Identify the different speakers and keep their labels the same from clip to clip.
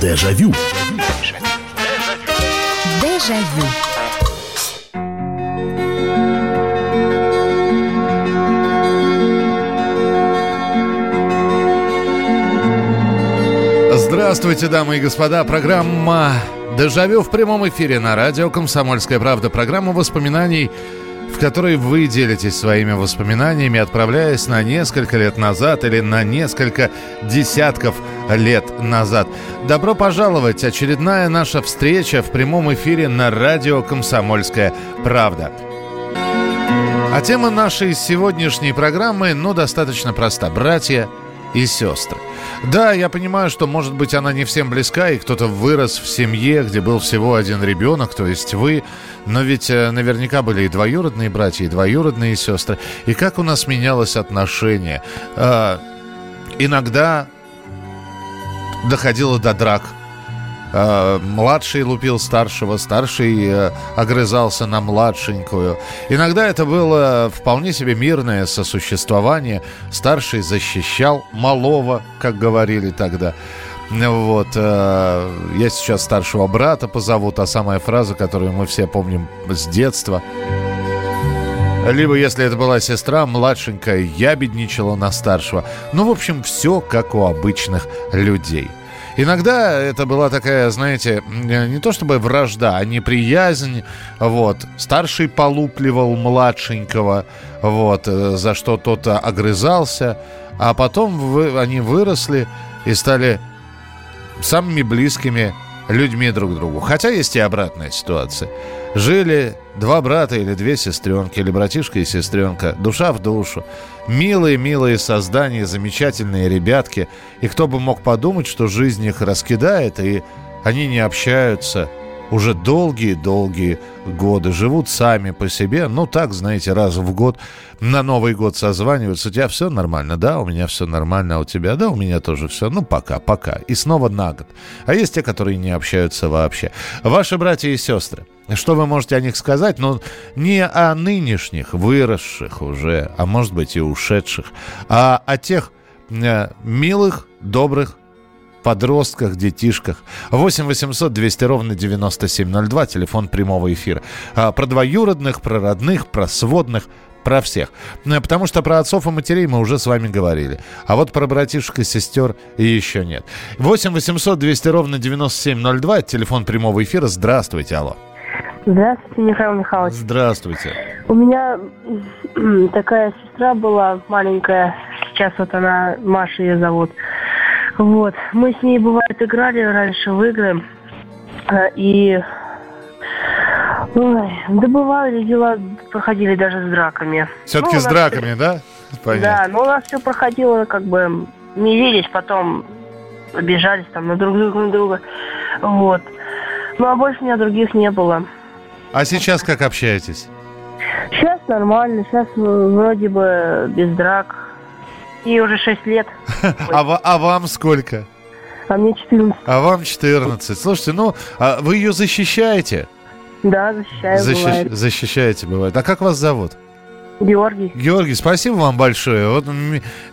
Speaker 1: Дежавю.
Speaker 2: Дежавю.
Speaker 3: Здравствуйте, дамы и господа. Программа «Дежавю» в прямом эфире на радио «Комсомольская правда». Программа воспоминаний, в которой вы делитесь своими воспоминаниями, отправляясь на несколько лет назад или на несколько десятков лет назад. Добро пожаловать! Очередная наша встреча в прямом эфире на радио «Комсомольская правда». А тема нашей сегодняшней программы, ну, достаточно проста. Братья и сестры. Да, я понимаю, что, может быть, она не всем близка, и кто-то вырос в семье, где был всего один ребенок, то есть вы, но ведь э, наверняка были и двоюродные братья, и двоюродные сестры. И как у нас менялось отношение? Э, иногда доходило до драк – Э, младший лупил старшего, старший э, огрызался на младшенькую. Иногда это было вполне себе мирное сосуществование. Старший защищал малого, как говорили тогда. Вот, э, я сейчас старшего брата позову, та самая фраза, которую мы все помним с детства. Либо, если это была сестра, младшенькая ябедничала на старшего. Ну, в общем, все как у обычных людей. Иногда это была такая, знаете, не то чтобы вражда, а неприязнь. Вот. Старший полупливал младшенького, вот, э, за что тот огрызался. А потом вы, они выросли и стали самыми близкими людьми друг к другу. Хотя есть и обратная ситуация. Жили два брата или две сестренки, или братишка и сестренка, душа в душу. Милые-милые создания, замечательные ребятки. И кто бы мог подумать, что жизнь их раскидает, и они не общаются уже долгие-долгие годы. Живут сами по себе, ну так, знаете, раз в год на Новый год созваниваются. У тебя все нормально? Да, у меня все нормально, а у тебя? Да, у меня тоже все. Ну пока, пока. И снова на год. А есть те, которые не общаются вообще. Ваши братья и сестры – что вы можете о них сказать? Ну, не о нынешних, выросших уже, а может быть и ушедших, а о тех э, милых, добрых подростках, детишках. 8 800 200 ровно 9702, телефон прямого эфира. А, про двоюродных, про родных, про сводных, про всех. Ну, потому что про отцов и матерей мы уже с вами говорили. А вот про братишек и сестер еще нет. 8 800 200 ровно 9702, телефон прямого эфира. Здравствуйте, алло.
Speaker 4: Здравствуйте, Михаил Михайлович.
Speaker 3: Здравствуйте.
Speaker 4: У меня такая сестра была маленькая. Сейчас вот она, Маша ее зовут. Вот. Мы с ней, бывает, играли раньше в игры. А, и Ой, да бывали дела, проходили даже с драками.
Speaker 3: Все-таки ну, с драками, все... да?
Speaker 4: Понятно. Да, но у нас все проходило как бы видишь, потом обижались там на друг друга, на друга. Вот. Ну, а больше у меня других не было.
Speaker 3: А сейчас как общаетесь?
Speaker 4: Сейчас нормально, сейчас вроде бы без драк. И уже 6 лет.
Speaker 3: а, а вам сколько?
Speaker 4: А мне 14.
Speaker 3: А вам 14. Слушайте, ну, а вы ее защищаете?
Speaker 4: Да, защищаю, Защищ... бывает.
Speaker 3: Защищаете, бывает. А как вас зовут?
Speaker 4: Георгий.
Speaker 3: Георгий, спасибо вам большое. Вот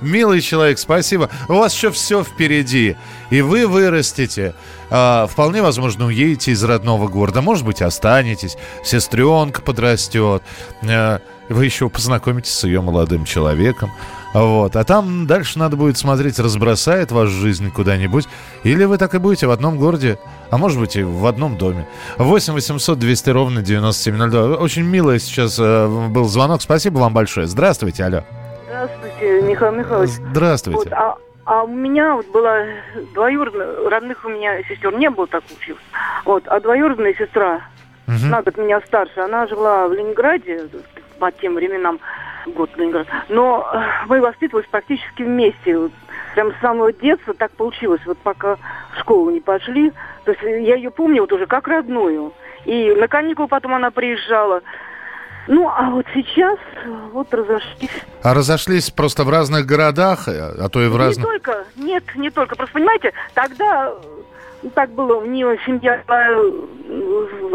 Speaker 3: милый человек, спасибо. У вас еще все впереди. И вы вырастете. А, вполне возможно, уедете из родного города. Может быть, останетесь. Сестренка подрастет. А, вы еще познакомитесь с ее молодым человеком. Вот. А там дальше надо будет смотреть, разбросает вашу жизнь куда-нибудь. Или вы так и будете в одном городе, а может быть и в одном доме. 8 800 200 ровно 9702. Очень милый сейчас э, был звонок. Спасибо вам большое. Здравствуйте, алло.
Speaker 5: Здравствуйте, Михаил Михайлович.
Speaker 3: Здравствуйте.
Speaker 5: Вот, а, а у меня вот была двоюродная, родных у меня сестер не было, так получилось. Вот, а двоюродная сестра, угу. на год меня старше, она жила в Ленинграде по тем временам год Ленинград. Но э, мы воспитывались практически вместе. Прям с самого детства так получилось. Вот пока в школу не пошли. То есть я ее помню вот уже как родную. И на каникулы потом она приезжала. Ну, а вот сейчас вот разошлись.
Speaker 3: А разошлись просто в разных городах, а то и в разных...
Speaker 5: Не только, нет, не только. Просто, понимаете, тогда ну, так было, у нее семья,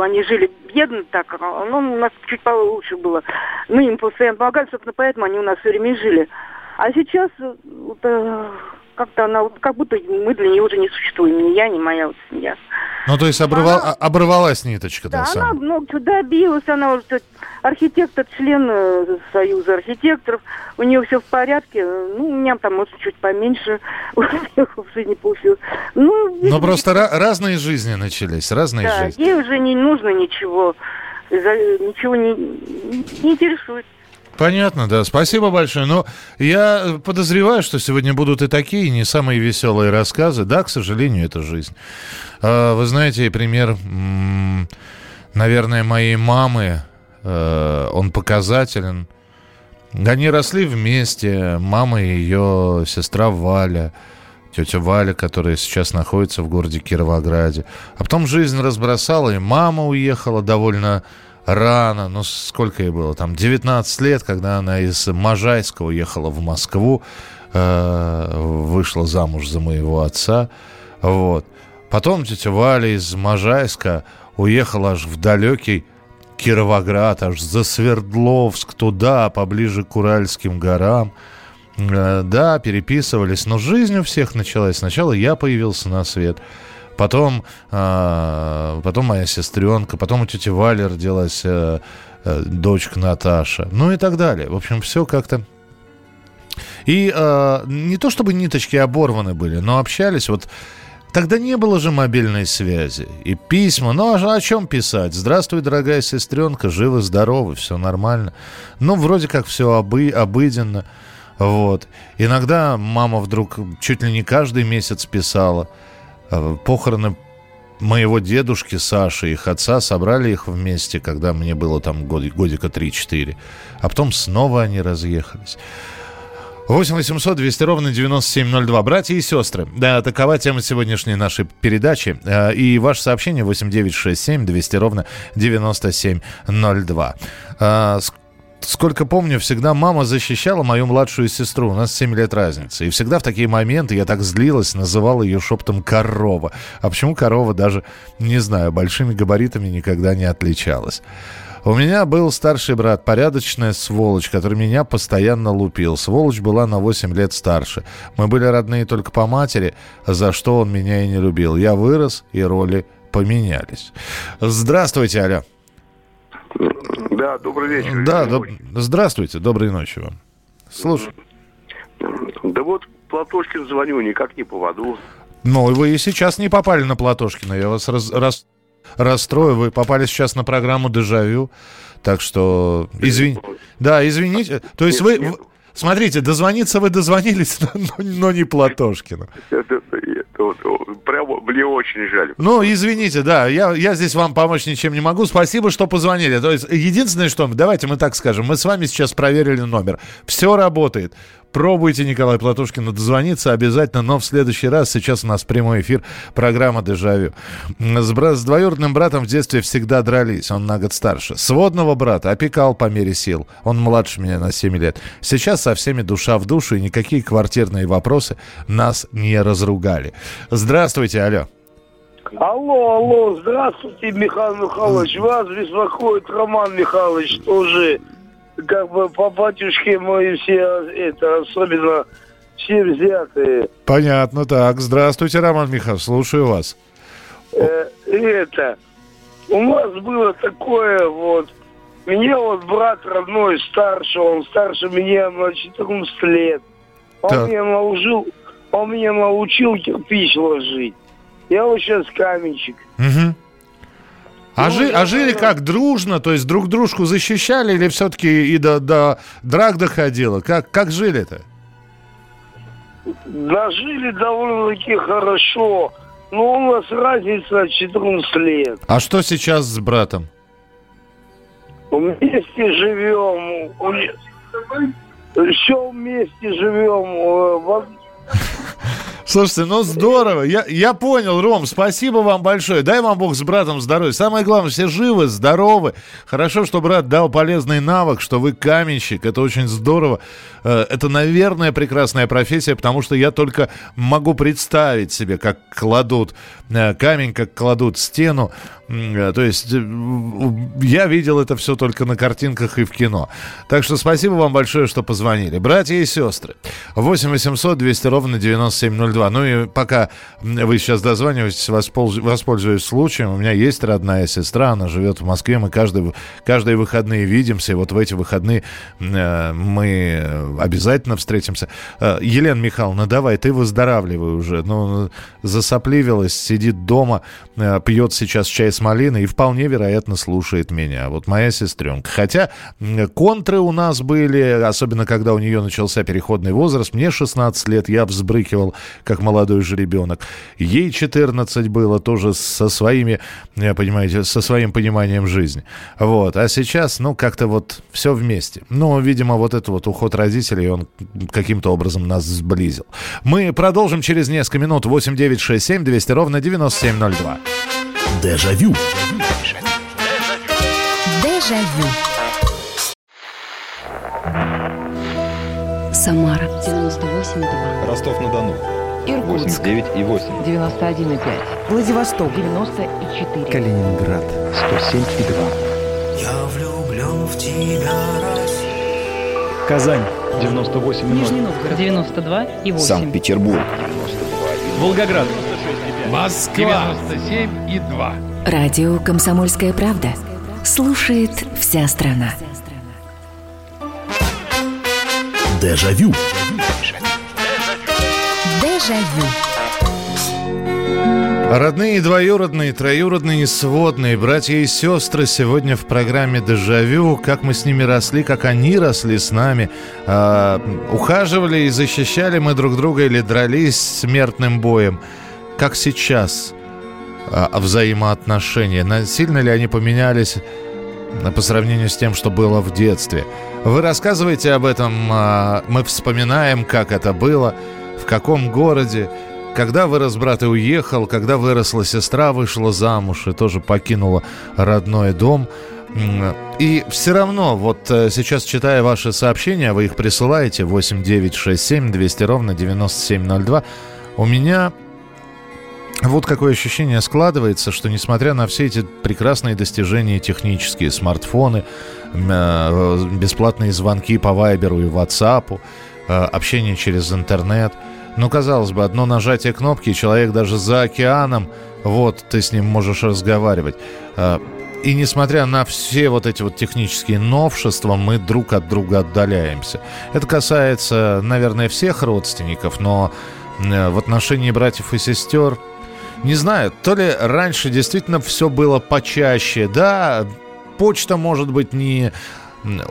Speaker 5: они жили бедно так, ну, у нас чуть получше было. Мы им постоянно помогали, собственно, поэтому они у нас все время жили. А сейчас вот, э, как-то она, как будто мы для нее уже не существуем, ни я, ни моя вот семья.
Speaker 3: Ну, то есть обрывал, она, оборвалась ниточка,
Speaker 5: да? Да, она ну, добилась, она уже архитектор, член э, Союза архитекторов, у нее все в порядке, ну, у меня там, может, чуть поменьше успехов в жизни получилось.
Speaker 3: Ну, Но просто разные жизни начались, разные да, жизни.
Speaker 5: ей уже не нужно ничего, ничего не, не интересует.
Speaker 3: Понятно, да. Спасибо большое. Но я подозреваю, что сегодня будут и такие не самые веселые рассказы. Да, к сожалению, это жизнь. А, вы знаете, пример, наверное, моей мамы, он показателен. Они росли вместе. Мама и ее сестра Валя тетя Валя, которая сейчас находится в городе Кировограде. А потом жизнь разбросала, и мама уехала довольно рано, ну сколько ей было, там 19 лет, когда она из Можайска уехала в Москву, э, вышла замуж за моего отца, вот. Потом тетя Валя из Можайска уехала аж в далекий Кировоград, аж за Свердловск, туда, поближе к Уральским горам. Э, да, переписывались, но жизнь у всех началась. Сначала я появился на свет – Потом, э, потом моя сестренка, потом у тети Вали родилась э, дочка Наташа, ну и так далее. В общем, все как-то... И э, не то чтобы ниточки оборваны были, но общались вот... Тогда не было же мобильной связи и письма. Ну, а о чем писать? Здравствуй, дорогая сестренка, живы, здоровы, все нормально. Ну, вроде как все обы обыденно. Вот. Иногда мама вдруг чуть ли не каждый месяц писала. Э, похороны моего дедушки Саши, их отца, собрали их вместе, когда мне было там год, годика 3-4. А потом снова они разъехались. 8 800 200 ровно 9702. Братья и сестры, да, такова тема сегодняшней нашей передачи. Э, и ваше сообщение 8 9 6 7 200 ровно 9702 сколько помню, всегда мама защищала мою младшую сестру. У нас 7 лет разницы. И всегда в такие моменты я так злилась, называла ее шептом «корова». А почему корова даже, не знаю, большими габаритами никогда не отличалась. У меня был старший брат, порядочная сволочь, который меня постоянно лупил. Сволочь была на 8 лет старше. Мы были родные только по матери, за что он меня и не любил. Я вырос, и роли поменялись. Здравствуйте, Аля.
Speaker 1: Да, добрый вечер.
Speaker 3: Да, доб... здравствуйте, доброй ночи вам. Слушай.
Speaker 1: Да вот Платошкин звоню, никак не поводу.
Speaker 3: Ну, вы и сейчас не попали на Платошкина. Я вас раз, раз, расстрою. Вы попали сейчас на программу «Дежавю». Так что, извини... Да, извините. То есть нет, вы... Нет. Смотрите, дозвониться вы дозвонились, но, но не Платошкину.
Speaker 1: Прямо мне очень жаль.
Speaker 3: Ну, извините, да, я, я здесь вам помочь ничем не могу. Спасибо, что позвонили. То есть, единственное, что, давайте мы так скажем, мы с вами сейчас проверили номер. Все работает. Пробуйте, Николай Платушкин, дозвониться обязательно, но в следующий раз, сейчас у нас прямой эфир, программа «Дежавю». С, бра- с двоюродным братом в детстве всегда дрались, он на год старше. Сводного брата опекал по мере сил, он младше меня на 7 лет. Сейчас со всеми душа в душу, и никакие квартирные вопросы нас не разругали. Здравствуйте, алло.
Speaker 2: Алло, алло, здравствуйте, Михаил Михайлович. Вас беспокоит Роман Михайлович, тоже как бы по батюшке мы все, это, особенно все взятые.
Speaker 3: Понятно, так. Здравствуйте, Роман Михайлович, слушаю вас.
Speaker 2: Э, это, у нас было такое вот, меня вот брат родной старше, он старше меня на 14 лет. Он так. меня научил, он меня научил кирпич ложить. Я вот сейчас каменщик.
Speaker 3: Угу. А, ну, жи, а жили как, дружно? То есть друг дружку защищали или все-таки и до, до драк доходило? Как, как жили-то?
Speaker 2: Да, жили довольно-таки хорошо. Но у нас разница 14 лет.
Speaker 3: А что сейчас с братом?
Speaker 2: Вместе живем. Все вместе живем.
Speaker 3: Слушайте, ну здорово. Я, я понял, Ром, спасибо вам большое. Дай вам Бог с братом здоровья. Самое главное, все живы, здоровы. Хорошо, что брат дал полезный навык, что вы каменщик. Это очень здорово. Э, это, наверное, прекрасная профессия, потому что я только могу представить себе, как кладут э, камень, как кладут стену. Э, то есть я видел это все только на картинках и в кино. Так что спасибо вам большое, что позвонили. Братья и сестры. 8 800 200 ровно 9702. Ну и пока вы сейчас дозваниваетесь, воспользуюсь случаем. У меня есть родная сестра, она живет в Москве. Мы каждый, каждые выходные видимся. И вот в эти выходные мы обязательно встретимся. Э, Елена Михайловна, давай, ты выздоравливай уже. Ну, засопливилась, сидит дома, э, пьет сейчас чай с малиной и вполне вероятно слушает меня. Вот моя сестренка. Хотя контры у нас были, особенно когда у нее начался переходный возраст. Мне 16 лет, я взбрыкивал, как молодой же ребенок. Ей 14 было, тоже со своими, э, понимаете, со своим пониманием жизни. Вот. А сейчас, ну, как-то вот все вместе. Ну, видимо, вот это вот уход родителей, он каким-то образом нас сблизил. Мы продолжим через несколько минут. 8 9 6 7 200 ровно 9702.
Speaker 6: Дежавю. Дежавю.
Speaker 7: Самара 98,2.
Speaker 8: Ростов-на-Дону.
Speaker 7: Иркутск
Speaker 8: 89,8.
Speaker 7: 91,5. Владивосток 94.
Speaker 8: Калининград 107,2.
Speaker 9: Я влюблен в тебя, Россия.
Speaker 8: Казань 98
Speaker 7: Нижний Новгород 92 и 8.
Speaker 6: Санкт-Петербург.
Speaker 8: Волгоград.
Speaker 10: Москва. 97 и 2.
Speaker 11: Радио «Комсомольская правда». Слушает вся страна.
Speaker 6: Дежавю.
Speaker 11: Дежавю.
Speaker 3: Родные, двоюродные, троюродные и сводные, братья и сестры сегодня в программе «Дежавю». Как мы с ними росли, как они росли с нами. Э, ухаживали и защищали мы друг друга или дрались смертным боем. Как сейчас э, взаимоотношения. Сильно ли они поменялись по сравнению с тем, что было в детстве? Вы рассказываете об этом, э, мы вспоминаем, как это было, в каком городе. Когда вырос брат и уехал, когда выросла сестра, вышла замуж и тоже покинула родной дом. И все равно, вот э, сейчас читая ваши сообщения, вы их присылаете 8967 200 ровно 9702, у меня вот какое ощущение складывается, что несмотря на все эти прекрасные достижения технические, смартфоны, э, бесплатные звонки по Вайберу и WhatsApp, э, общение через интернет – ну, казалось бы, одно нажатие кнопки, и человек даже за океаном, вот, ты с ним можешь разговаривать. А, и несмотря на все вот эти вот технические новшества, мы друг от друга отдаляемся. Это касается, наверное, всех родственников, но э, в отношении братьев и сестер, не знаю, то ли раньше действительно все было почаще, да, почта, может быть, не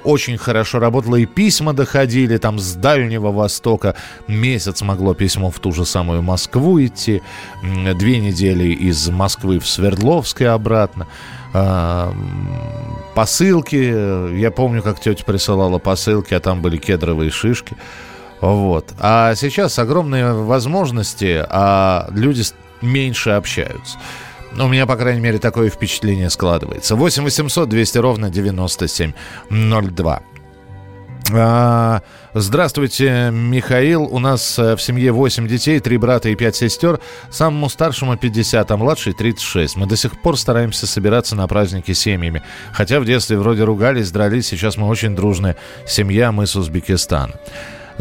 Speaker 3: очень хорошо работала, и письма доходили там с Дальнего Востока. Месяц могло письмо в ту же самую Москву идти, две недели из Москвы в Свердловск и обратно. А, посылки, я помню, как тетя присылала посылки, а там были кедровые шишки. Вот. А сейчас огромные возможности, а люди меньше общаются. У меня, по крайней мере, такое впечатление складывается. 8 800 200 ровно 9702. А, здравствуйте, Михаил. У нас э, в семье 8 детей, 3 брата и 5 сестер. Самому старшему 50, а младший 36. Мы до сих пор стараемся собираться на праздники семьями. Хотя в детстве вроде ругались, дрались. Сейчас мы очень дружная семья, мы с Узбекистана.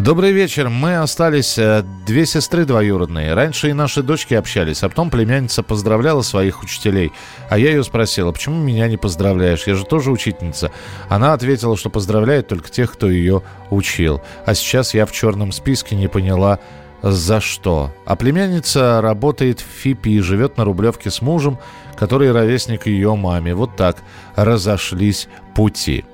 Speaker 3: Добрый вечер. Мы остались э, две сестры двоюродные. Раньше и наши дочки общались, а потом племянница поздравляла своих учителей. А я ее спросила, почему меня не поздравляешь? Я же тоже учительница. Она ответила, что поздравляет только тех, кто ее учил. А сейчас я в черном списке не поняла, за что. А племянница работает в ФИПе и живет на Рублевке с мужем, который ровесник ее маме. Вот так разошлись пути.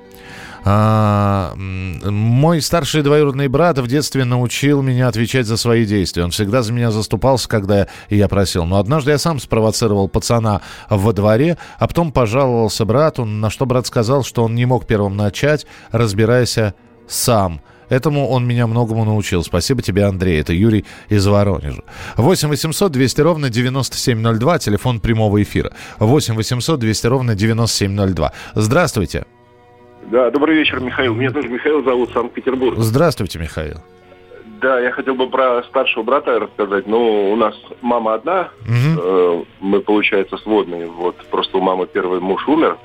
Speaker 3: А, мой старший двоюродный брат в детстве научил меня отвечать за свои действия. Он всегда за меня заступался, когда я просил. Но однажды я сам спровоцировал пацана во дворе, а потом пожаловался брату, на что брат сказал, что он не мог первым начать, разбирайся сам. Этому он меня многому научил. Спасибо тебе, Андрей. Это Юрий из Воронежа. 8 800 200 ровно 9702, телефон прямого эфира. 8 800 200 ровно 9702. Здравствуйте.
Speaker 12: Да, добрый вечер, Михаил. Меня тоже Михаил зовут, Санкт-Петербург.
Speaker 3: Здравствуйте, Михаил.
Speaker 12: Да, я хотел бы про старшего брата рассказать. Ну, у нас мама одна, э, мы, получается, сводные. Вот, просто у мамы первый муж умер.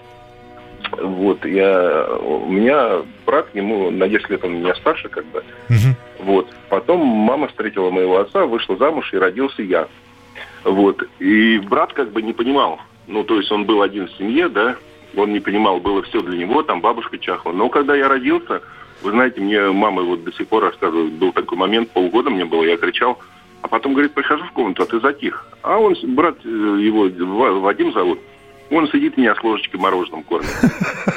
Speaker 12: Вот, я, у меня брат, ему на 10 лет он меня старше, как бы.
Speaker 3: Мгм.
Speaker 12: Вот. Потом мама встретила моего отца, вышла замуж и родился я. Вот. И брат как бы не понимал. Ну, то есть он был один в семье, да, он не понимал, было все для него, там бабушка чахла. Но когда я родился, вы знаете, мне мама вот до сих пор рассказывает, был такой момент, полгода мне было, я кричал, а потом, говорит, прихожу в комнату, а ты затих. А он, брат э, его, Ва- Вадим зовут, он сидит меня с ложечкой мороженым кормит.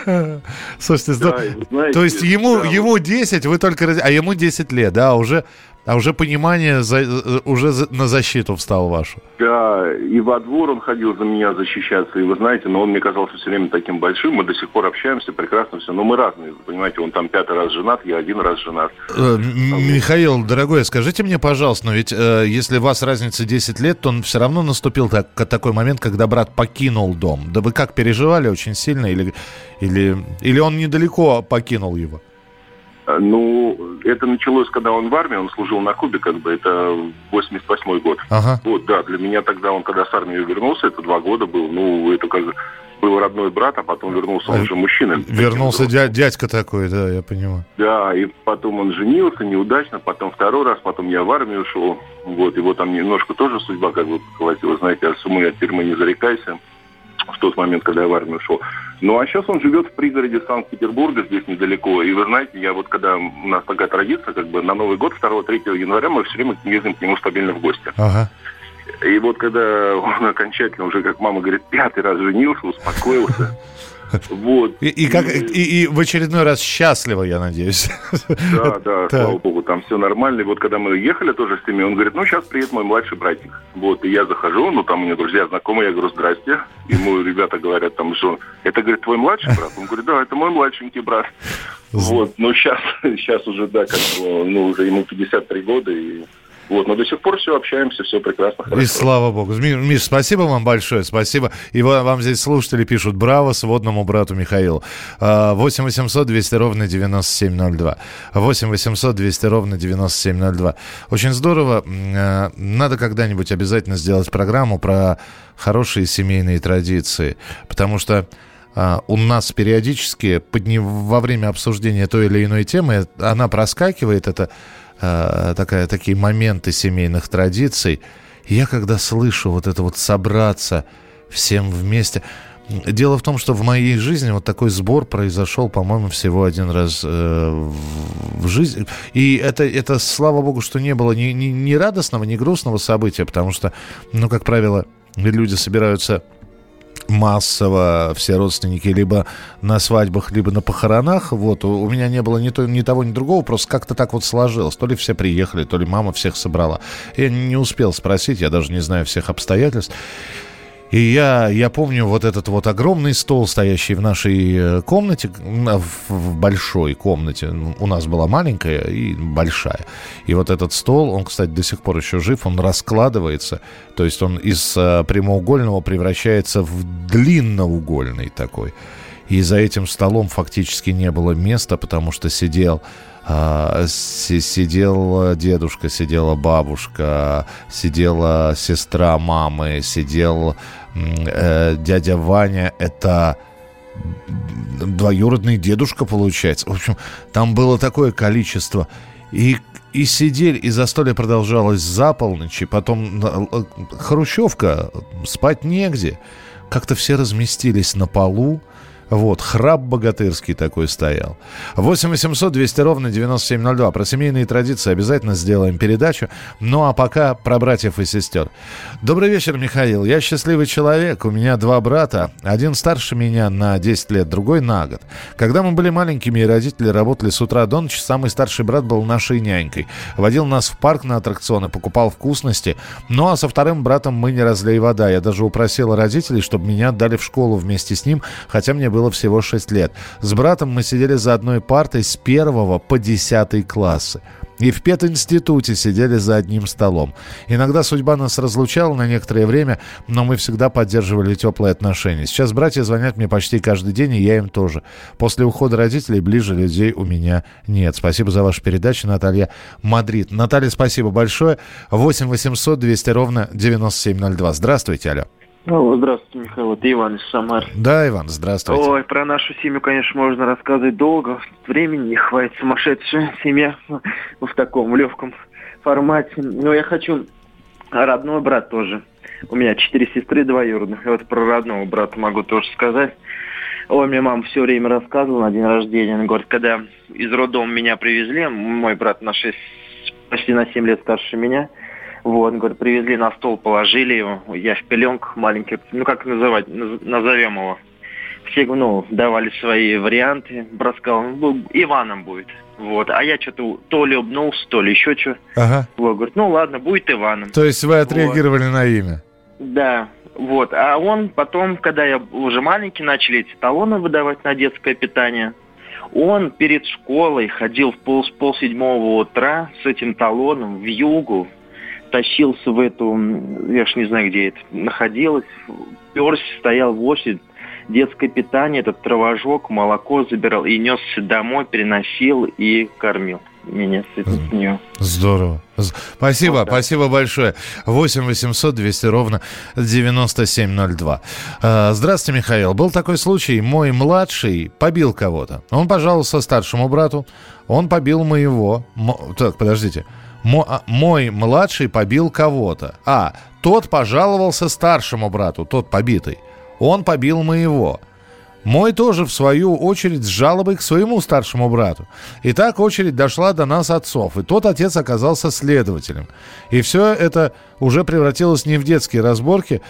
Speaker 3: Слушайте,
Speaker 12: Да, знаете,
Speaker 3: то есть ему,
Speaker 12: да,
Speaker 3: ему 10, вы только... А ему 10 лет, да, уже, а уже понимание за- э, уже за- на защиту встал вашу.
Speaker 12: Да, и во двор он ходил за меня защищаться, и вы знаете, но он мне казался все время таким большим, мы до сих пор общаемся, прекрасно все, но мы разные, вы понимаете, он там пятый раз женат, я один раз женат.
Speaker 3: Э, Михаил, дорогой, скажите мне, пожалуйста, но ведь э, если у вас разница 10 лет, то он все равно наступил так- такой момент, когда брат покинул дом. Да вы как, переживали очень сильно или, или, или он недалеко покинул его?
Speaker 12: А, Ну, это началось, когда он в армии, он служил на Кубе, как бы, это 88 год.
Speaker 3: Ага.
Speaker 12: Вот, да, для меня тогда он, когда с армии вернулся, это два года был, ну, это как бы был родной брат, а потом вернулся он
Speaker 3: А,
Speaker 12: уже мужчиной.
Speaker 3: Вернулся дя- дядька такой, да, я понимаю.
Speaker 12: Да, и потом он женился неудачно, потом второй раз, потом я в армию ушел. Вот, его там немножко тоже судьба как бы поколотила, знаете, от суммы от тюрьмы не зарекайся в тот момент, когда я в армию ушел. Ну, а сейчас он живет в пригороде Санкт-Петербурга, здесь недалеко. И вы знаете, я вот когда у нас такая традиция, как бы на Новый год, 2-3 января, мы все время ездим к нему стабильно в гости.
Speaker 3: Ага.
Speaker 12: И вот когда он окончательно уже, как мама говорит, пятый раз женился, успокоился. Вот.
Speaker 3: И, и как, и, и в очередной раз счастливо, я надеюсь.
Speaker 12: Да, да,
Speaker 3: Так.
Speaker 12: слава богу, там все нормально. И вот когда мы ехали тоже с ними, он говорит, ну, сейчас приедет мой младший братик. Вот, и я захожу, ну, там у меня друзья, знакомые, я говорю, здрасте. Ему ребята говорят, там, что, это, говорит, твой младший брат? Он говорит, да, это мой младшенький брат. Вот, но сейчас, сейчас уже, да, как ну, уже ему 53 года, и вот, но до сих пор все общаемся, все прекрасно,
Speaker 3: И
Speaker 12: хорошо.
Speaker 3: слава богу. Ми- Миш, спасибо вам большое, спасибо. И ва- вам здесь слушатели пишут «Браво сводному брату Михаилу». А, 8 800 200 ровно 9702. 8 800 200 ровно 9702. Очень здорово. А, Надо когда-нибудь обязательно сделать программу про хорошие семейные традиции. Потому что у нас периодически подни- во время обсуждения той или иной темы она проскакивает, это а, такая, такие моменты семейных традиций. Я когда слышу вот это вот собраться всем вместе... Дело в том, что в моей жизни вот такой сбор произошел, по-моему, всего один раз э, в жизни. И это, это, слава богу, что не было ни, ни, ни радостного, ни грустного события, потому что, ну, как правило, люди собираются массово все родственники либо на свадьбах, либо на похоронах. Вот у, у меня не было ни, то, ни того, ни другого, просто как-то так вот сложилось. То ли все приехали, то ли мама всех собрала. Я не успел спросить, я даже не знаю всех обстоятельств. И я, я помню вот этот вот огромный стол, стоящий в нашей э, комнате, в, большой комнате. У нас была маленькая и большая. И вот этот стол, он, кстати, до сих пор еще жив, он раскладывается. То есть он из э, прямоугольного превращается в длинноугольный такой. И за этим столом фактически не было места, потому что сидел а, си- сидел дедушка, сидела бабушка, сидела сестра мамы, сидел э, дядя Ваня. Это двоюродный дедушка, получается. В общем, там было такое количество. И, и сидели, и застолье продолжалось за полночь, и потом э, хрущевка, спать негде. Как-то все разместились на полу. Вот, храп богатырский такой стоял. 8 800 200 ровно 9702. Про семейные традиции обязательно сделаем передачу. Ну а пока про братьев и сестер. Добрый вечер, Михаил. Я счастливый человек. У меня два брата. Один старше меня на 10 лет, другой на год. Когда мы были маленькими и родители работали с утра до ночи, самый старший брат был нашей нянькой. Водил нас в парк на аттракционы, покупал вкусности. Ну а со вторым братом мы не разлей вода. Я даже упросил родителей, чтобы меня отдали в школу вместе с ним, хотя мне было всего 6 лет. С братом мы сидели за одной партой с первого по 10 классы. И в пединституте сидели за одним столом. Иногда судьба нас разлучала на некоторое время, но мы всегда поддерживали теплые отношения. Сейчас братья звонят мне почти каждый день, и я им тоже. После ухода родителей ближе людей у меня нет. Спасибо за вашу передачу, Наталья Мадрид. Наталья, спасибо большое. 8 800 200 ровно 9702. Здравствуйте, алло.
Speaker 13: Алло, здравствуйте, Михаил, это Иван из Самары.
Speaker 3: Да, Иван, здравствуйте.
Speaker 13: Ой, про нашу семью, конечно, можно рассказывать долго. Времени не хватит, сумасшедшая семья в таком легком формате. Но я хочу родной брат тоже. У меня четыре сестры двоюродных. И вот про родного брата могу тоже сказать. Ой, мне мама все время рассказывала на день рождения. Она говорит, когда из роддома меня привезли, мой брат на 6, почти на 7 лет старше меня – вот, говорит, привезли на стол, положили его. Я в пеленках маленьких, ну как называть, назовем его. Все, ну, давали свои варианты. Брат сказал, ну, Иваном будет. Вот. А я что-то то ли обнулся, то ли еще что.
Speaker 3: Ага.
Speaker 13: Вот, говорит, ну ладно, будет Иваном.
Speaker 3: То есть вы отреагировали вот. на имя?
Speaker 13: Да. Вот. А он потом, когда я уже маленький, начали эти талоны выдавать на детское питание. Он перед школой ходил в пол, пол седьмого утра с этим талоном в югу, тащился в эту, я ж не знаю, где это находилось, перся, стоял в очередь, детское питание, этот травожок, молоко забирал и несся домой, переносил и кормил меня с, с нее.
Speaker 3: Здорово. Спасибо, вот, да. спасибо большое. 8 800 200 ровно 9702. А, здравствуйте, Михаил. Был такой случай. Мой младший побил кого-то. Он пожаловался старшему брату. Он побил моего. Так, подождите. А, мой младший побил кого-то. А, тот пожаловался старшему брату, тот побитый. Он побил моего. Мой тоже, в свою очередь, с жалобой к своему старшему брату. И так очередь дошла до нас отцов. И тот отец оказался следователем. И все это уже превратилось не в детские разборки,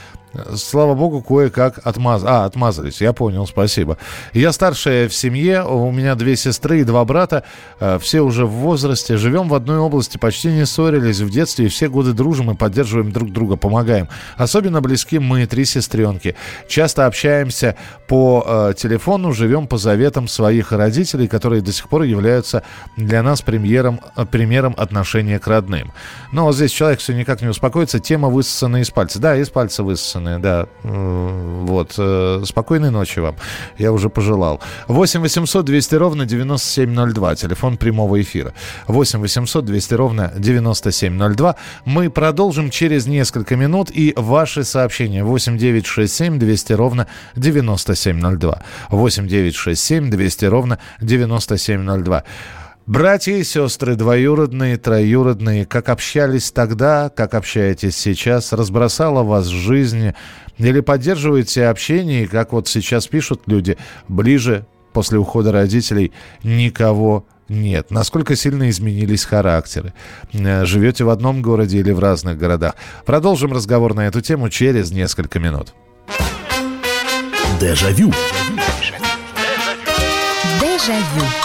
Speaker 3: слава богу, кое-как отмаз... а, отмазались. Я понял, спасибо. Я старшая в семье, у меня две сестры и два брата, э, все уже в возрасте. Живем в одной области, почти не ссорились в детстве, и все годы дружим и поддерживаем друг друга, помогаем. Особенно близки мы, три сестренки. Часто общаемся по э, телефону, живем по заветам своих родителей, которые до сих пор являются для нас премьером, э, примером отношения к родным. Но здесь человек все никак не успокоится. Тема высосана из пальца. Да, из пальца высосанная, да. Вот. Э, спокойной ночи вам. Я уже пожелал. 8 800 200 ровно 9702. Телефон прямого эфира. 8 800 200 ровно 9702. Мы продолжим через несколько минут. И ваши сообщения. 8 9 6 7 200 ровно 9702. 8 9 6 7 200 ровно 9702. Братья и сестры, двоюродные, троюродные, как общались тогда, как общаетесь сейчас, разбросала вас жизнь или поддерживаете общение, и как вот сейчас пишут люди, ближе после ухода родителей никого нет. Насколько сильно изменились характеры? Э, живете в одном городе или в разных городах? Продолжим разговор на эту тему через несколько минут.
Speaker 6: Дежавю.
Speaker 11: Дежавю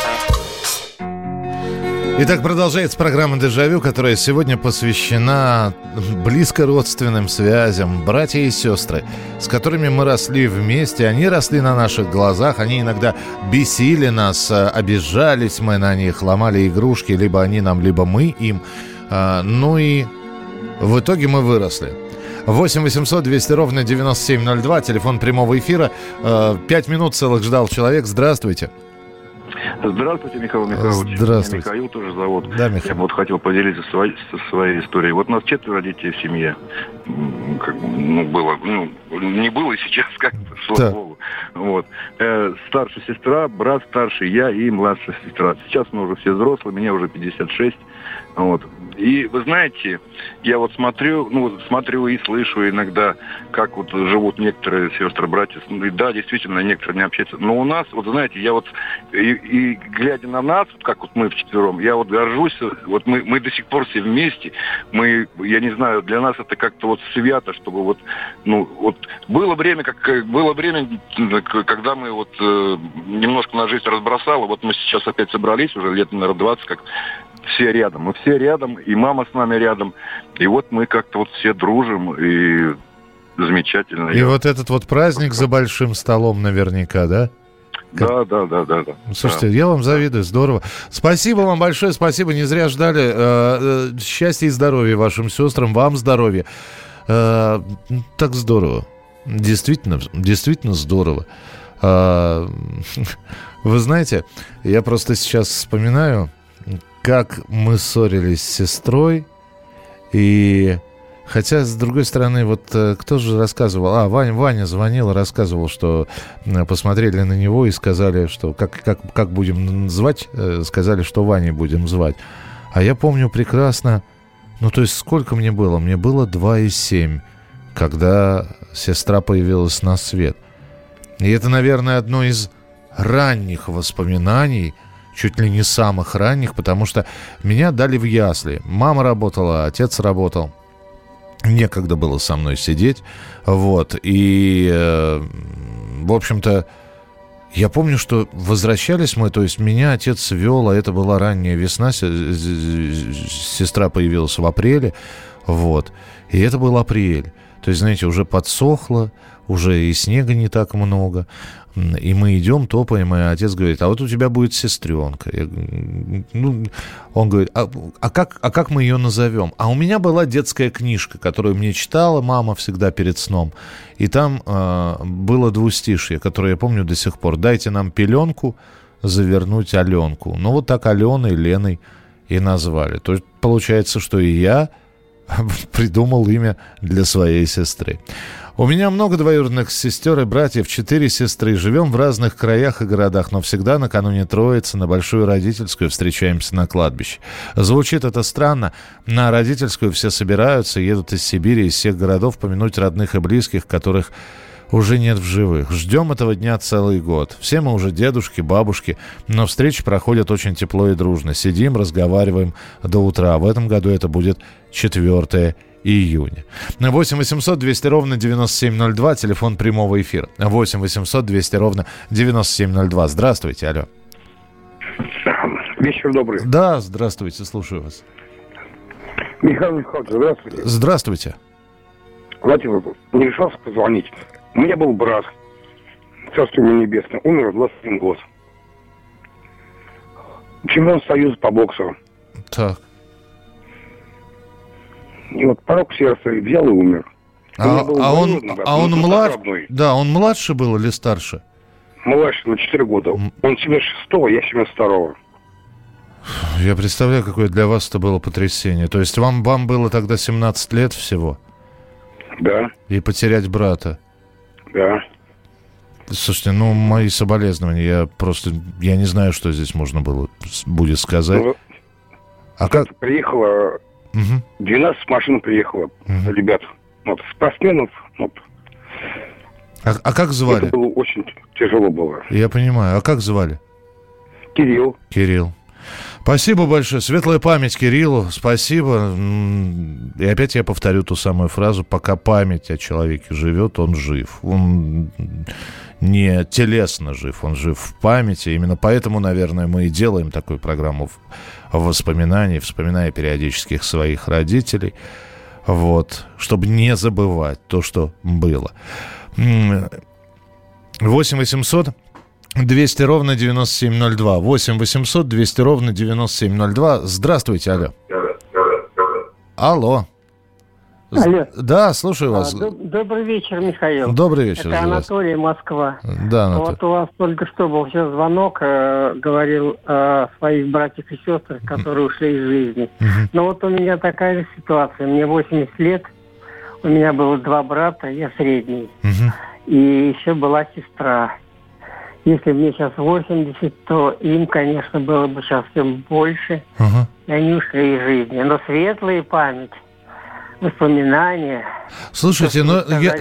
Speaker 3: Итак, продолжается программа «Дежавю», которая сегодня посвящена близко родственным связям, братья и сестры, с которыми мы росли вместе. Они росли на наших глазах, они иногда бесили нас, э, обижались мы на них, ломали игрушки, либо они нам, либо мы им. А, ну и в итоге мы выросли. 8 800 200 ровно 9702, телефон прямого эфира. Э, пять минут целых ждал человек. Здравствуйте.
Speaker 14: Здравствуйте, Михаил Михайлович.
Speaker 3: Здравствуйте.
Speaker 14: Меня Михаил тоже зовут.
Speaker 3: Да, Михаил.
Speaker 14: Я бы вот хотел поделиться своей, со своей историей. Вот у нас четверо детей в семье. Как, ну, было, ну, не было сейчас, как бы, слава
Speaker 3: Да.
Speaker 14: богу. Вот. Э, старшая сестра, брат старший, я и младшая сестра. Сейчас мы уже все взрослые, мне уже 56. Вот. И вы знаете, я вот смотрю, ну, смотрю и слышу иногда, как вот живут некоторые сестры, братья. Ну, и да, действительно, некоторые не общаются. Но у нас, вот знаете, я вот, и, и глядя на нас, вот как вот мы вчетвером, я вот горжусь, вот мы, мы до сих пор все вместе, мы, я не знаю, для нас это как-то вот свято, чтобы вот, ну, вот было время, как было время, когда мы вот э, немножко на жизнь разбросало, вот мы сейчас опять собрались, уже лет, наверное, 20, как все рядом. Мы все рядом, и мама с нами рядом. И вот мы как-то вот все дружим, и замечательно.
Speaker 3: И
Speaker 14: Я-
Speaker 3: вот этот вот праздник за большим столом наверняка, да?
Speaker 14: Да, да, да, да, да.
Speaker 3: Ну, Слушайте, я вам завидую, здорово. Спасибо вам большое, спасибо, не зря ждали. Э, э, Счастья и здоровья вашим сестрам, вам здоровья. Э, Так здорово. Действительно, действительно здорово. Вы знаете, я просто сейчас вспоминаю, как мы ссорились с сестрой, и Хотя, с другой стороны, вот э, кто же рассказывал? А, Ваня, Ваня звонил рассказывал, что э, посмотрели на него и сказали, что как, как, как будем звать, э, сказали, что Ваней будем звать. А я помню прекрасно, ну то есть сколько мне было? Мне было 2,7, когда сестра появилась на свет. И это, наверное, одно из ранних воспоминаний, чуть ли не самых ранних, потому что меня дали в ясли. Мама работала, отец работал. Некогда было со мной сидеть. Вот. И, э, в общем-то, я помню, что возвращались мы, то есть меня отец вел, а это была ранняя весна, сестра появилась в апреле, вот, и это был апрель. То есть, знаете, уже подсохло, уже и снега не так много, и мы идем, топаем, и отец говорит, а вот у тебя будет сестренка. Я ну, он говорит, а, а как, а как мы ее назовем? А у меня была детская книжка, которую мне читала мама всегда перед сном. И там э, было двустишье, которое я помню до сих пор. «Дайте нам пеленку, завернуть Аленку». Ну, вот так Аленой, Леной и назвали. То есть получается, что и я придумал имя для своей сестры. У меня много двоюродных сестер и братьев, четыре сестры. Живем в разных краях и городах, но всегда накануне Троицы на Большую Родительскую встречаемся на кладбище. Звучит это странно. На Родительскую все собираются, едут из Сибири, из всех городов помянуть родных и близких, которых уже нет в живых. Ждем этого дня целый год. Все мы уже дедушки, бабушки, но встречи проходят очень тепло и дружно. Сидим, разговариваем до утра. В этом году это будет 4 июня. 8 800 200 ровно 9702, телефон прямого эфира. 8 800 200 ровно 9702. Здравствуйте, алло.
Speaker 15: Вечер добрый.
Speaker 3: Да, здравствуйте, слушаю вас.
Speaker 15: Михаил Михайлович, здравствуйте.
Speaker 3: Здравствуйте.
Speaker 15: Владимир, не решался позвонить. У меня был брат, царство ему небесное, умер в 21 год. Чемпион Союза по боксу.
Speaker 3: Так.
Speaker 15: И вот порог сердца взял и умер.
Speaker 3: А, а он, а он млад... Да, он младше был или старше?
Speaker 15: Младше на 4 года. Он 76-го, я 72-го.
Speaker 3: Я представляю, какое для вас это было потрясение. То есть вам, вам было тогда 17 лет всего?
Speaker 15: Да.
Speaker 3: И потерять брата?
Speaker 15: Да.
Speaker 3: Слушайте, ну, мои соболезнования, я просто, я не знаю, что здесь можно было, будет сказать.
Speaker 15: Ну,
Speaker 3: а как?
Speaker 15: Приехало, 12 машин приехало, ребят. Вот, спортсменов, вот.
Speaker 3: А, а как звали?
Speaker 15: Это было очень тяжело было.
Speaker 3: Я понимаю. А как звали?
Speaker 15: Кирилл.
Speaker 3: Кирилл. Спасибо большое. Светлая память Кириллу. Спасибо. И опять я повторю ту самую фразу. Пока память о человеке живет, он жив. Он не телесно жив, он жив в памяти. Именно поэтому, наверное, мы и делаем такую программу воспоминаний, вспоминая периодически своих родителей, вот, чтобы не забывать то, что было. 8 800 200 ровно 9702. 8 800 200 ровно 9702. Здравствуйте, алло. Алло.
Speaker 16: Алло.
Speaker 3: Да, слушаю вас.
Speaker 16: А, добрый вечер, Михаил.
Speaker 3: Добрый вечер.
Speaker 16: Это Анатолий, Москва.
Speaker 3: Да, Анатолий.
Speaker 16: Вот у вас только что был сейчас звонок, э, говорил о своих братьях и сестрах, которые ушли из жизни. Но вот у меня такая же ситуация. Мне 80 лет, у меня было два брата, я средний. И еще была сестра. Если мне сейчас 80, то им, конечно, было бы сейчас всем больше.
Speaker 3: Ага.
Speaker 16: И они ушли из жизни. Но светлая память воспоминания.
Speaker 3: Слушайте, ну я,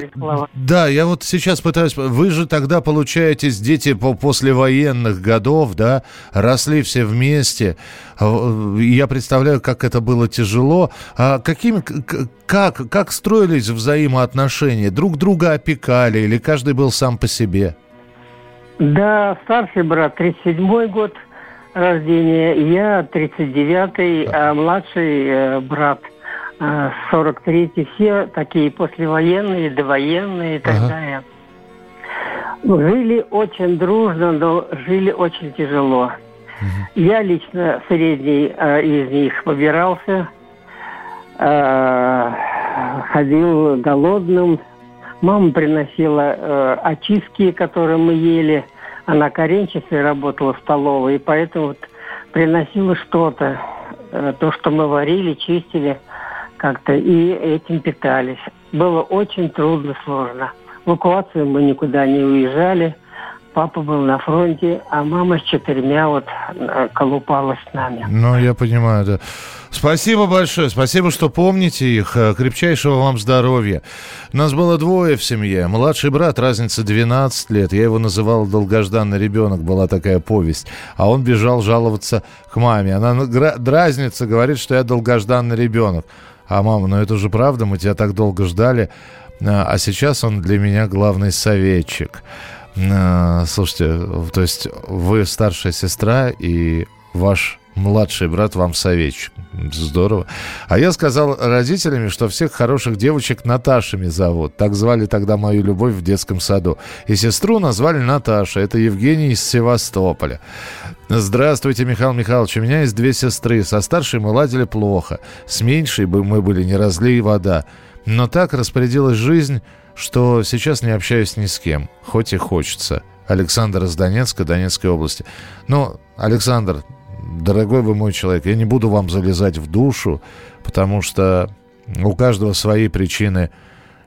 Speaker 3: да, я вот сейчас пытаюсь. Вы же тогда получаетесь дети по послевоенных годов, да, росли все вместе. А, я представляю, как это было тяжело. А какими, как, как строились взаимоотношения? Друг друга опекали или каждый был сам по себе?
Speaker 16: Да, старший брат 37-й год рождения, я 39-й, а младший э, брат 43-й. Все такие послевоенные, довоенные и так ага. далее. Жили очень дружно, но жили очень тяжело. Угу. Я лично средний э, из них побирался, э, ходил голодным, Мама приносила э, очистки, которые мы ели. Она коренчицей работала в столовой, и поэтому вот приносила что-то, э, то, что мы варили, чистили как-то, и этим питались. Было очень трудно, сложно. В эвакуацию мы никуда не уезжали. Папа был на фронте, а мама с четырьмя вот э, колупалась с нами.
Speaker 3: Ну, я понимаю, да. Спасибо большое, спасибо, что помните их. Э, крепчайшего вам здоровья. Нас было двое в семье. Младший брат, разница 12 лет. Я его называл долгожданный ребенок, была такая повесть. А он бежал жаловаться к маме. Она дразнится, говорит, что я долгожданный ребенок. А мама, ну это же правда, мы тебя так долго ждали. А, а сейчас он для меня главный советчик. А, слушайте, то есть вы старшая сестра и ваш младший брат вам советчик. Здорово. А я сказал родителям, что всех хороших девочек Наташами зовут. Так звали тогда мою любовь в детском саду. И сестру назвали Наташа. Это Евгений из Севастополя. Здравствуйте, Михаил Михайлович. У меня есть две сестры. Со старшей мы ладили плохо. С меньшей бы мы были не разлей вода. Но так распорядилась жизнь, что сейчас не общаюсь ни с кем. Хоть и хочется. Александр из Донецка, Донецкой области. Ну, Александр, дорогой вы мой человек, я не буду вам залезать в душу, потому что у каждого свои причины.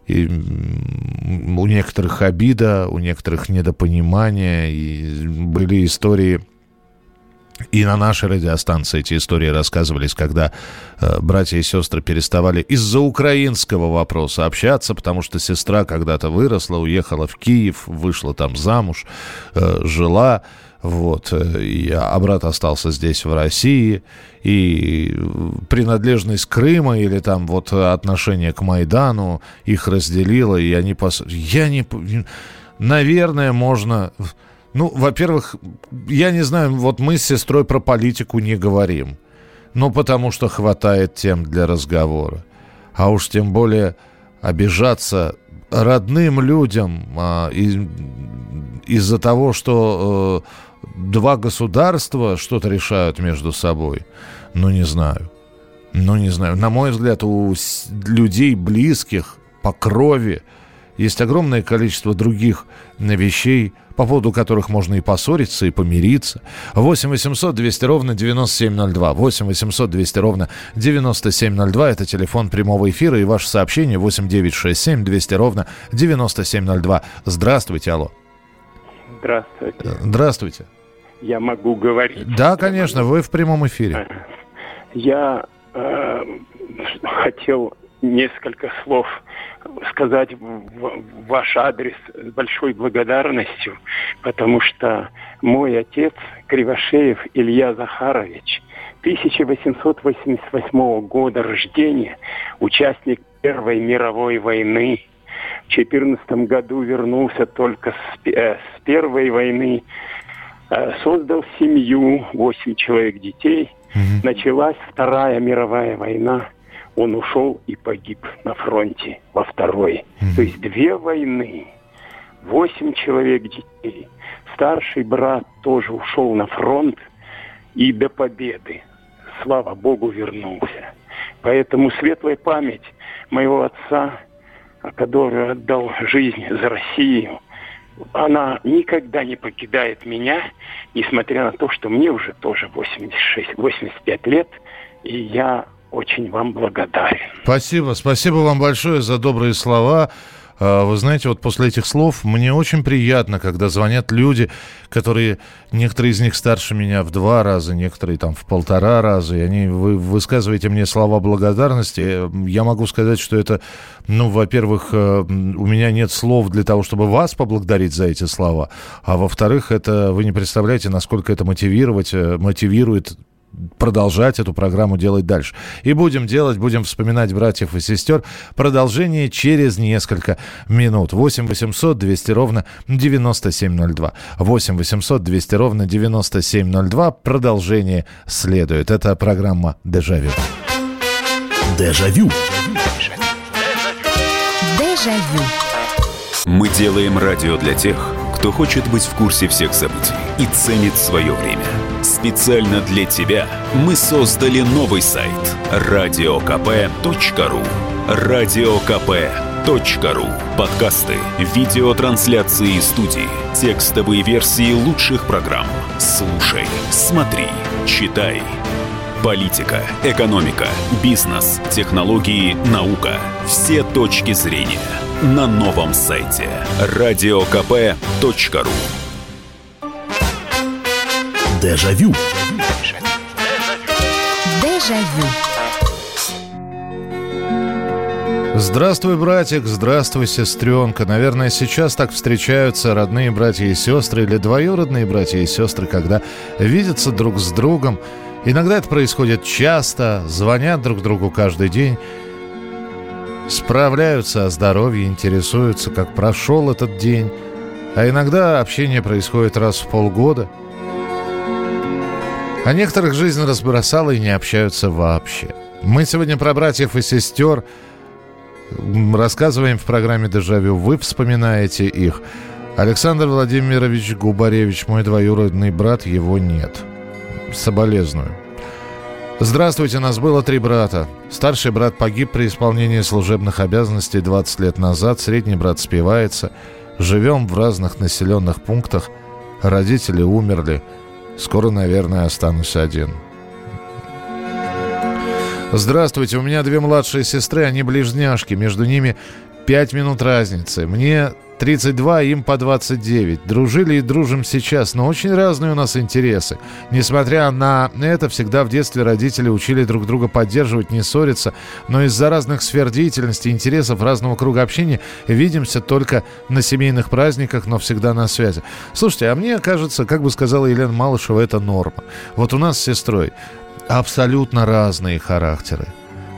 Speaker 3: И у некоторых обида, у некоторых недопонимание. И были истории и на нашей радиостанции эти истории рассказывались, когда э, братья и сестры переставали из-за украинского вопроса общаться, потому что сестра когда-то выросла, уехала в Киев, вышла там замуж, э, жила вот, э, и, а брат остался здесь, в России, и принадлежность Крыма или там вот отношение к Майдану их разделило, и они... Пос... Я не... Наверное, можно... Ну, во-первых, я не знаю, вот мы с сестрой про политику не говорим. Ну, потому что хватает тем для разговора. А уж тем более обижаться родным людям а, из-за того, что э, два государства что-то решают между собой, ну, не знаю. Ну, не знаю. На мой взгляд, у людей близких по крови есть огромное количество других вещей, по поводу которых можно и поссориться, и помириться. 8 800 200 ровно 9702. 8 800 200 ровно 9702. Это телефон прямого эфира и ваше сообщение 8 967 200 ровно 9702. Здравствуйте, алло.
Speaker 17: Здравствуйте.
Speaker 3: Здравствуйте.
Speaker 17: Я могу говорить?
Speaker 3: Да, конечно, вы в прямом эфире.
Speaker 17: Я э, хотел несколько слов сказать в ваш адрес с большой благодарностью, потому что мой отец Кривошеев Илья Захарович, 1888 года рождения, участник Первой мировой войны, В 2014 году вернулся только с, э, с первой войны. Э, создал семью, 8 человек детей.
Speaker 3: Мгм.
Speaker 17: Началась Вторая мировая война. Он ушел и погиб на фронте во второй. То есть две войны. Восемь человек детей. Старший брат тоже ушел на фронт и до победы, слава Богу, вернулся. Поэтому светлая память моего отца, который отдал жизнь за Россию, она никогда не покидает меня, несмотря на то, что мне уже тоже 86-85 лет, и я очень вам благодарен.
Speaker 3: Спасибо, спасибо вам большое за добрые слова. А, Вы знаете, вот после этих слов мне очень приятно, когда звонят люди, которые, некоторые из них старше меня в два раза, некоторые там в полтора раза, и они, вы высказываете мне слова благодарности. Э, Я могу сказать, что это, ну, во-первых, э, у меня нет слов для того, чтобы вас поблагодарить за эти слова, а во-вторых, это вы не представляете, насколько это мотивировать, э, мотивирует продолжать эту программу делать дальше. И будем делать, будем вспоминать братьев и сестер. Продолжение через несколько минут. 8 800 200 ровно 9702. 8 800 200 ровно 9702. Продолжение следует. Это программа «Дежавю».
Speaker 6: Дежавю.
Speaker 11: Дежавю.
Speaker 6: Мы делаем радио для тех, кто хочет быть в курсе всех событий и ценит свое время. Специально для тебя мы создали новый сайт радиокп.ру радиокп.ру Подкасты, видеотрансляции студии, текстовые версии лучших программ. Слушай, смотри, читай. Политика, экономика, бизнес, технологии, наука. Все точки зрения на новом сайте радиокп.ру Дежавю.
Speaker 11: Дежавю.
Speaker 3: Здравствуй, братик, здравствуй, сестренка. Наверное, сейчас так встречаются родные братья и сестры или двоюродные братья и сестры, когда видятся друг с другом. Иногда это происходит часто, звонят друг другу каждый день, справляются о здоровье, интересуются, как прошел этот день. А иногда общение происходит раз в полгода. А некоторых жизнь разбросала и не общаются вообще. Мы сегодня про братьев и сестер рассказываем в программе «Дежавю». Вы вспоминаете их. Александр Владимирович Губаревич, мой двоюродный брат, его нет. Соболезную. Здравствуйте, нас было три брата. Старший брат погиб при исполнении служебных обязанностей 20 лет назад, средний брат спивается. Живем в разных населенных пунктах. Родители умерли. Скоро, наверное, останусь один. Здравствуйте, у меня две младшие сестры, они ближняшки, между ними 5 минут разницы. Мне 32, им по 29. Дружили и дружим сейчас, но очень разные у нас интересы. Несмотря на это, всегда в детстве родители учили друг друга поддерживать, не ссориться, но из-за разных сфер деятельности, интересов, разного круга общения видимся только на семейных праздниках, но всегда на связи. Слушайте, а мне кажется, как бы сказала Елена Малышева, это норма. Вот у нас с сестрой абсолютно разные характеры.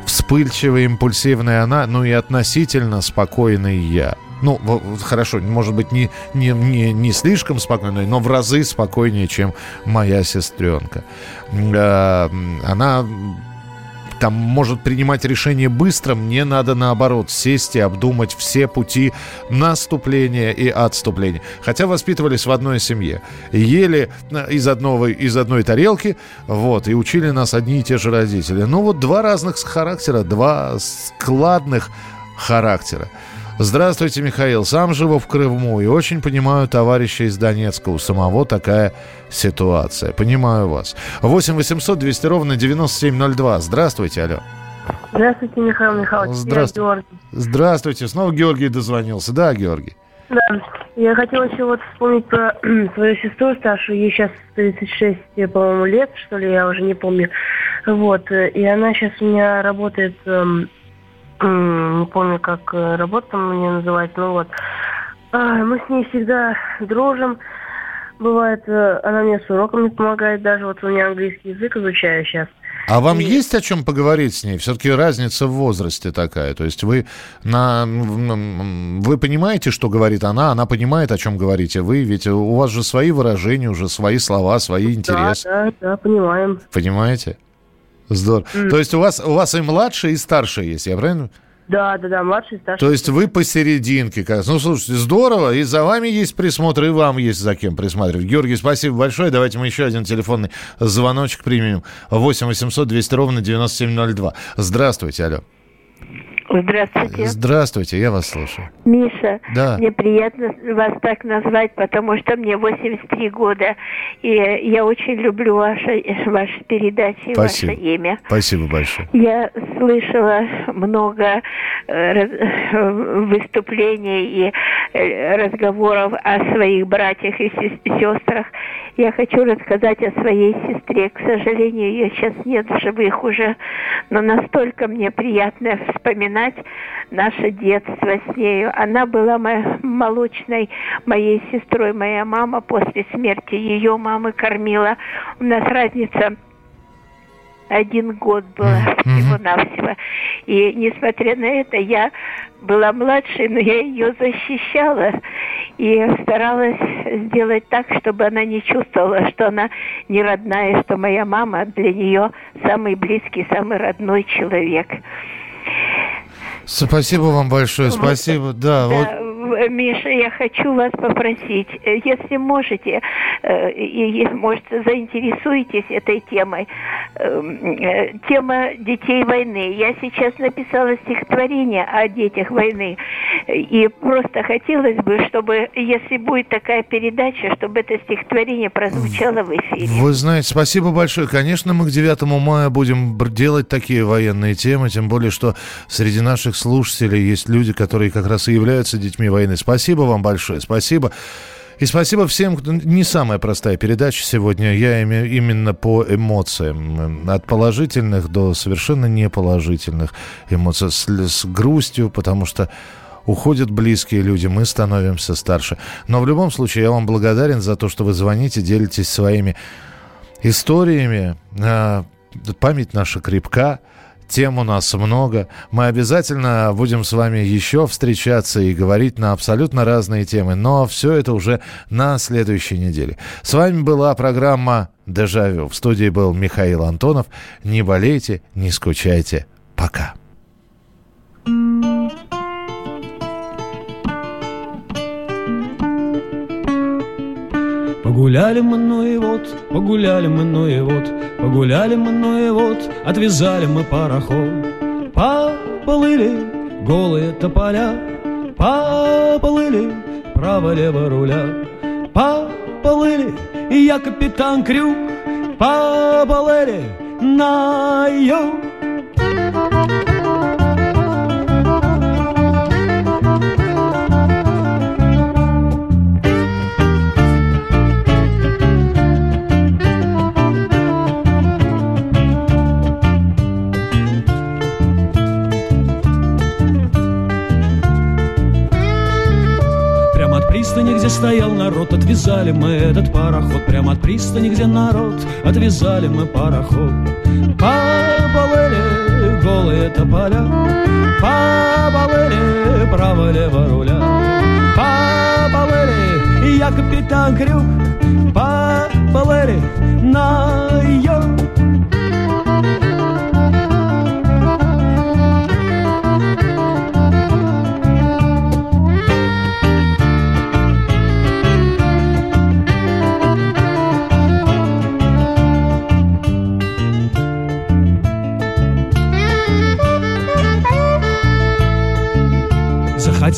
Speaker 3: Вспыльчивая, импульсивная она, ну и относительно спокойный я. Ну, хорошо, может быть, не, не, не, не слишком спокойный, но в разы спокойнее, чем моя сестренка. Э, Она там может принимать решение быстро, мне надо наоборот сесть и обдумать все пути наступления и отступления. Хотя воспитывались в одной семье. Ели э, из, одного, из одной тарелки, вот, и учили нас одни и те же родители. Ну вот два разных характера, два складных характера. Здравствуйте, Михаил. Сам живу в Крыму и очень понимаю товарища из Донецка. У самого такая ситуация. Понимаю вас. 8 800 200 ровно 9702. Здравствуйте, алло.
Speaker 18: Здравствуйте, Михаил Михайлович.
Speaker 3: Здравствуйте.
Speaker 18: Я Георгий.
Speaker 3: Здравствуйте. Снова Георгий дозвонился. Да, Георгий.
Speaker 18: Да, я хотела еще вот вспомнить про свою сестру старшую. Ей сейчас 36, по-моему, лет, что ли, я уже не помню. Вот, э, и она сейчас у меня работает, эм, не помню, как э, работа нее называется, ну вот. А, Мы с ней всегда дружим. Бывает, э, она мне с уроками помогает, даже вот у меня английский язык изучаю сейчас.
Speaker 3: А вам есть о чем поговорить с ней? Все-таки разница в возрасте такая. То есть вы, на, вы понимаете, что говорит она, она понимает, о чем говорите вы, ведь у вас же свои выражения, уже свои слова, свои интересы.
Speaker 18: Да, да, да, понимаем.
Speaker 3: Понимаете? Здорово. Mm. То есть у вас, у вас и младшие, и старшие есть, я правильно?
Speaker 18: Да, да, да, младший, старший.
Speaker 3: То есть вы посерединке. Как... Ну, слушайте, здорово. И за вами есть присмотр, и вам есть за кем присматривать. Георгий, спасибо большое. Давайте мы еще один телефонный звоночек примем. 8 800 200 ровно 9702. Здравствуйте, алло.
Speaker 19: Здравствуйте.
Speaker 3: Здравствуйте, я вас слушаю.
Speaker 19: Миша,
Speaker 3: да.
Speaker 19: мне приятно вас так назвать, потому что мне 83 года, и я очень люблю ваши, ваши передачи,
Speaker 3: Спасибо.
Speaker 19: ваше имя.
Speaker 3: Спасибо большое.
Speaker 19: Я слышала много э, выступлений и э, разговоров о своих братьях и сестрах. Я хочу рассказать о своей сестре. К сожалению, ее сейчас нет в живых уже, но настолько мне приятно вспоминать наше детство с нею. Она была молочной моей сестрой. Моя мама после смерти ее мамы кормила. У нас разница один год было всего-навсего. И несмотря на это, я была младшей, но я ее защищала и старалась сделать так, чтобы она не чувствовала, что она не родная, что моя мама для нее самый близкий, самый родной человек.
Speaker 3: Спасибо вам большое, спасибо. Вот, да,
Speaker 19: да, вот Миша, я хочу вас попросить, э, если можете, э, и, может, заинтересуетесь этой темой. Эм, э, тема детей войны. Я сейчас написала стихотворение о детях войны. И просто хотелось бы, чтобы, если будет такая передача, чтобы это стихотворение прозвучало в эфире.
Speaker 3: Вы знаете, спасибо большое. Конечно, мы к 9 мая будем делать такие военные темы, тем более, что среди наших слушателей есть люди, которые как раз и являются детьми войны. Спасибо вам большое, спасибо. И спасибо всем, кто... Не самая простая передача сегодня. Я именно по эмоциям. От положительных до совершенно неположительных эмоций. С, с грустью, потому что уходят близкие люди, мы становимся старше. Но в любом случае я вам благодарен за то, что вы звоните, делитесь своими историями. А, память наша крепка. Тем у нас много. Мы обязательно будем с вами еще встречаться и говорить на абсолютно разные темы. Но все это уже на следующей неделе. С вами была программа «Дежавю». В студии был Михаил Антонов. Не болейте, не скучайте. Пока.
Speaker 20: Погуляли мы, ну и вот, погуляли мы, ну и вот, погуляли мы, ну и вот, отвязали мы пароход. Поплыли голые тополя, поплыли право-лево руля, поплыли, и я капитан Крюк, поплыли на юг. Отвязали мы этот пароход. Прямо от пристани, где народ, отвязали мы пароход. Побалели голые тополя, побалели право-лево руля. Побалели, я капитан Крюк, побалели на юг.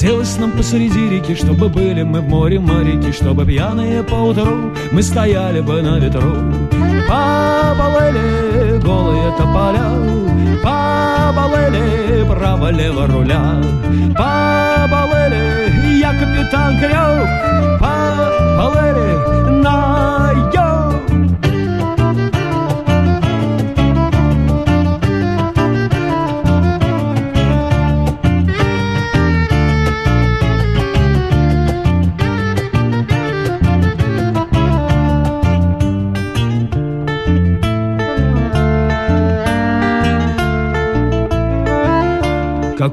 Speaker 20: Хотелось нам посреди реки, чтобы были мы в море моряки, чтобы пьяные по утру мы стояли бы на ветру. Побалели голые тополя, побалели право-лево руля, побалели я капитан Крюк, побалели на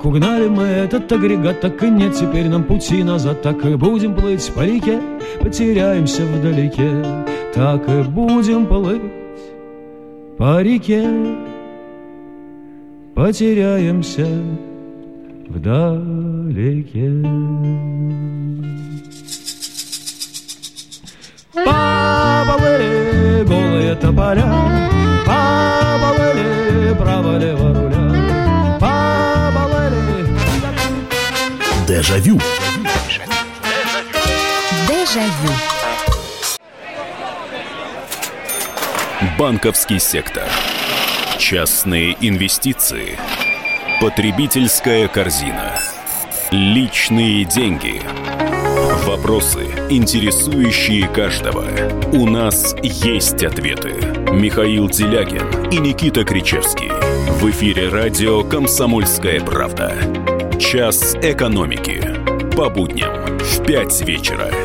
Speaker 20: Как угнали мы этот агрегат, так и нет теперь нам пути назад. Так и будем плыть по реке, потеряемся вдалеке. Так и будем плыть по реке, потеряемся вдалеке. Поплыли голые тополя, поплыли право-лево
Speaker 6: Дежавю.
Speaker 11: Дежавю.
Speaker 6: Банковский сектор. Частные инвестиции. Потребительская корзина. Личные деньги. Вопросы, интересующие каждого. У нас есть ответы. Михаил Делягин и Никита Кричевский. В эфире радио «Комсомольская правда». Час экономики. По будням в 5 вечера.